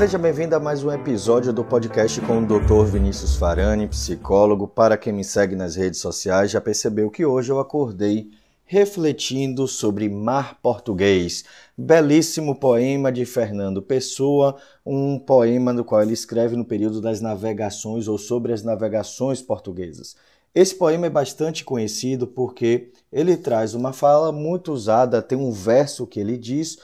Seja bem-vindo a mais um episódio do podcast com o Dr. Vinícius Farani, psicólogo. Para quem me segue nas redes sociais, já percebeu que hoje eu acordei refletindo sobre Mar Português, belíssimo poema de Fernando Pessoa, um poema no qual ele escreve no período das navegações ou sobre as navegações portuguesas. Esse poema é bastante conhecido porque ele traz uma fala muito usada, tem um verso que ele diz: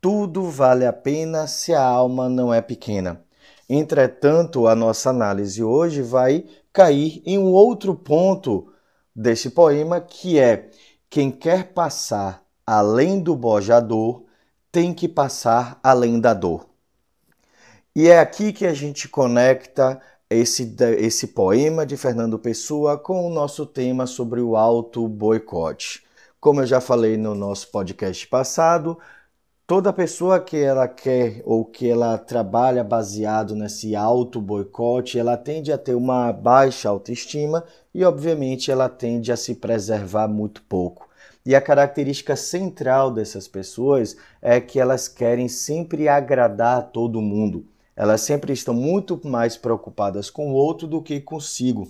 Tudo vale a pena se a alma não é pequena. Entretanto, a nossa análise hoje vai cair em um outro ponto desse poema que é quem quer passar além do bojador tem que passar além da dor. E é aqui que a gente conecta esse, esse poema de Fernando Pessoa com o nosso tema sobre o auto boicote. Como eu já falei no nosso podcast passado, toda pessoa que ela quer ou que ela trabalha baseado nesse auto boicote, ela tende a ter uma baixa autoestima e obviamente ela tende a se preservar muito pouco. E a característica central dessas pessoas é que elas querem sempre agradar a todo mundo. Elas sempre estão muito mais preocupadas com o outro do que consigo.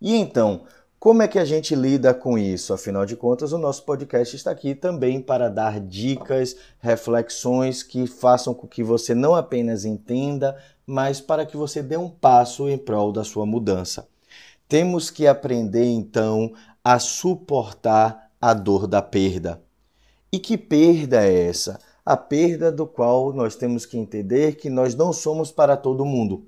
E então, como é que a gente lida com isso? Afinal de contas, o nosso podcast está aqui também para dar dicas, reflexões que façam com que você não apenas entenda, mas para que você dê um passo em prol da sua mudança. Temos que aprender então a suportar a dor da perda. E que perda é essa? a perda do qual nós temos que entender que nós não somos para todo mundo.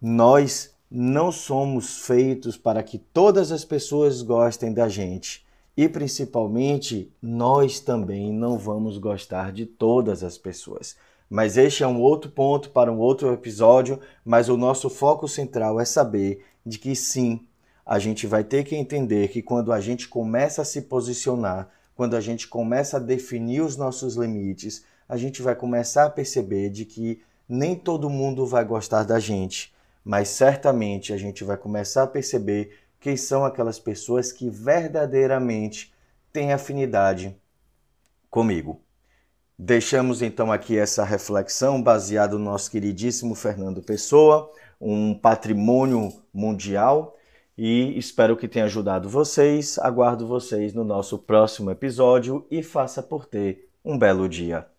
Nós não somos feitos para que todas as pessoas gostem da gente. E principalmente, nós também não vamos gostar de todas as pessoas. Mas este é um outro ponto para um outro episódio, mas o nosso foco central é saber de que sim, a gente vai ter que entender que quando a gente começa a se posicionar quando a gente começa a definir os nossos limites, a gente vai começar a perceber de que nem todo mundo vai gostar da gente, mas certamente a gente vai começar a perceber quem são aquelas pessoas que verdadeiramente têm afinidade comigo. Deixamos então aqui essa reflexão baseada no nosso queridíssimo Fernando Pessoa, um patrimônio mundial e espero que tenha ajudado vocês. Aguardo vocês no nosso próximo episódio e faça por ter um belo dia.